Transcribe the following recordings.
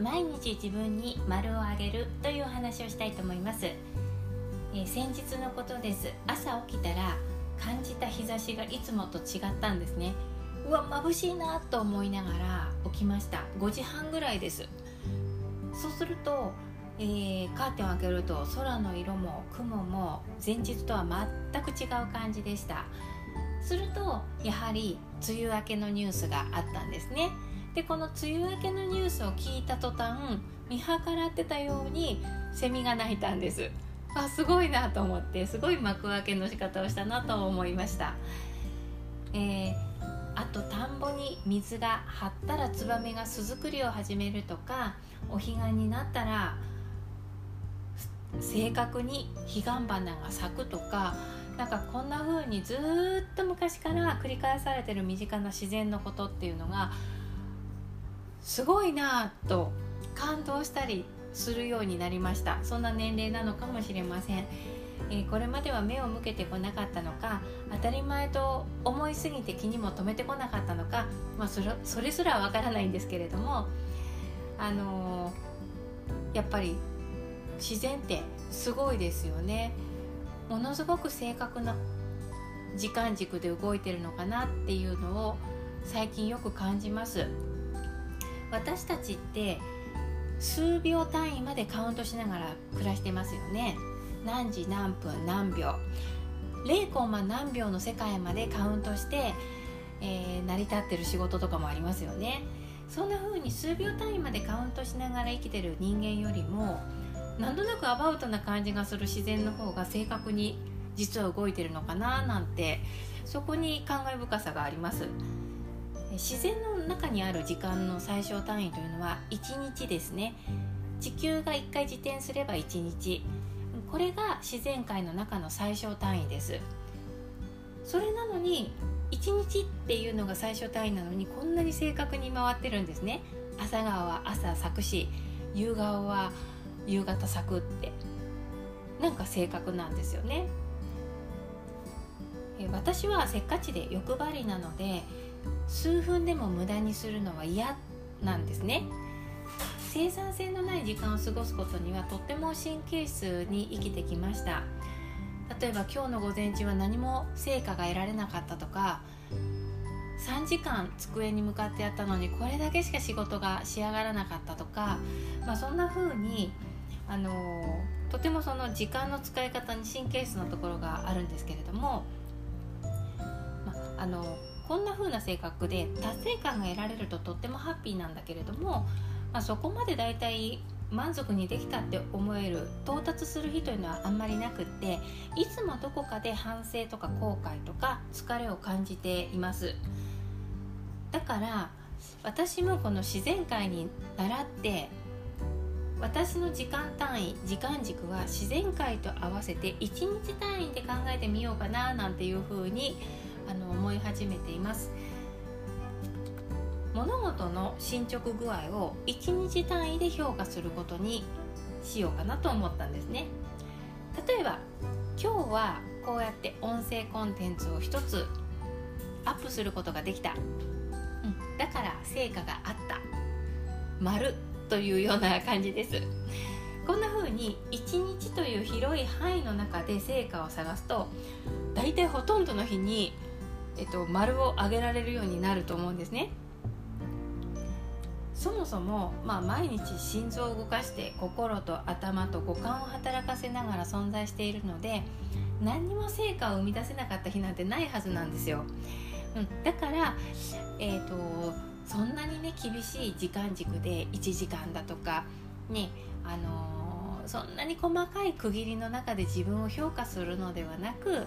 毎日自分に丸をあげるというお話をしたいと思います、えー、先日のことです。朝起きたら感じた日差しがいつもと違ったんですね。うわ眩しいなと思いながら起きました。5時半ぐらいです。そうすると、えー、カーテンを開けると空の色も雲も前日とは全く違う感じでした。するとやはり梅雨明けのニュースがあったんですね。でこの梅雨明けのニュースを聞いた途端見計らってたようにセミが鳴いたんです。あすごいなと思ってすごい幕開けの仕方をしたなと思いました、えー、あと田んぼに水が張ったらツバメが巣作りを始めるとかお彼岸になったら正確に彼岸花が咲くとかなんかこんな風にずっと昔から繰り返されてる身近な自然のことっていうのがすごいなと感動したりするようになりました。そんな年齢なのかもしれません、えー、これまでは目を向けてこなかったのか当たり前と思いすぎて気にも留めてこなかったのか、まあ、それそれすらわからないんですけれどもあのー、やっぱり自然ってすごいですよね。ものすごく正確な時間軸で動いてるのかなっていうのを最近よく感じます。私たちって数秒単位までカウントしながら暮らしてますよね。何時何分何秒。0コンマ何秒の世界までカウントして、えー、成り立ってる仕事とかもありますよね。そんな風に数秒単位までカウントしながら生きてる人間よりもなんとなくアバウトな感じがする自然の方が正確に実は動いてるのかななんてそこに感慨深さがあります。自然の中にある時間の最小単位というのは1日ですね。地球が1回自転すれば1日。これが自然界の中の最小単位です。それなのに1日っていうのが最小単位なのにこんなに正確に回ってるんですね。朝顔は朝咲くし夕顔は夕方咲くって。なんか正確なんですよね。私はせっかちで欲張りなので数分でも無駄にするのは嫌なんですね。生産性のない時間を過ごすことにはとっても神経質に生きてきました。例えば今日の午前中は何も成果が得られなかったとか3時間机に向かってやったのにこれだけしか仕事が仕上がらなかったとか、まあ、そんな風にあのとてもその時間の使い方に神経質なところがあるんですけれども、まあ、あのこんな風な性格で達成感が得られるととってもハッピーなんだけれども、まあ、そこまでだいたい満足にできたって思える到達する日というのはあんまりなくっていつもどこかで反省とか後悔とか疲れを感じています。だから私もこの自然界に習って私の時間単位時間軸は自然界と合わせて1日単位で考えてみようかななんていうふうにあの思い始めています。物事の進捗具合を1日単位で評価することにしようかなと思ったんですね。例えば今日はこうやって音声コンテンツを1つアップすることができた、うん、だから成果があった。丸というような感じです。こんな風に1日という広い範囲の中で成果を探すと大体ほとんどの日にえっと、丸を上げられるようになると思うんですね。そもそも、まあ、毎日心臓を動かして心と頭と五感を働かせながら存在しているので何にも成果を生み出せなかった日なんてないはずなんですよ、うん、だから、えーと、そんなにね厳しい時間軸で1時間だとかねあのー、そんなに細かい区切りの中で自分を評価するのではなく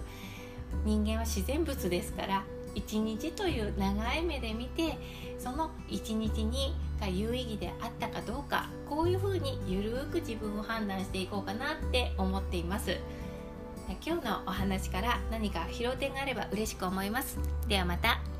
人間は自然物ですから一日という長い目で見てその一日にが有意義であったかどうかこういうふうにゆるく自分を判断していこうかなって思っています。今日のお話から何か拾う点があれば嬉しく思います。ではまた。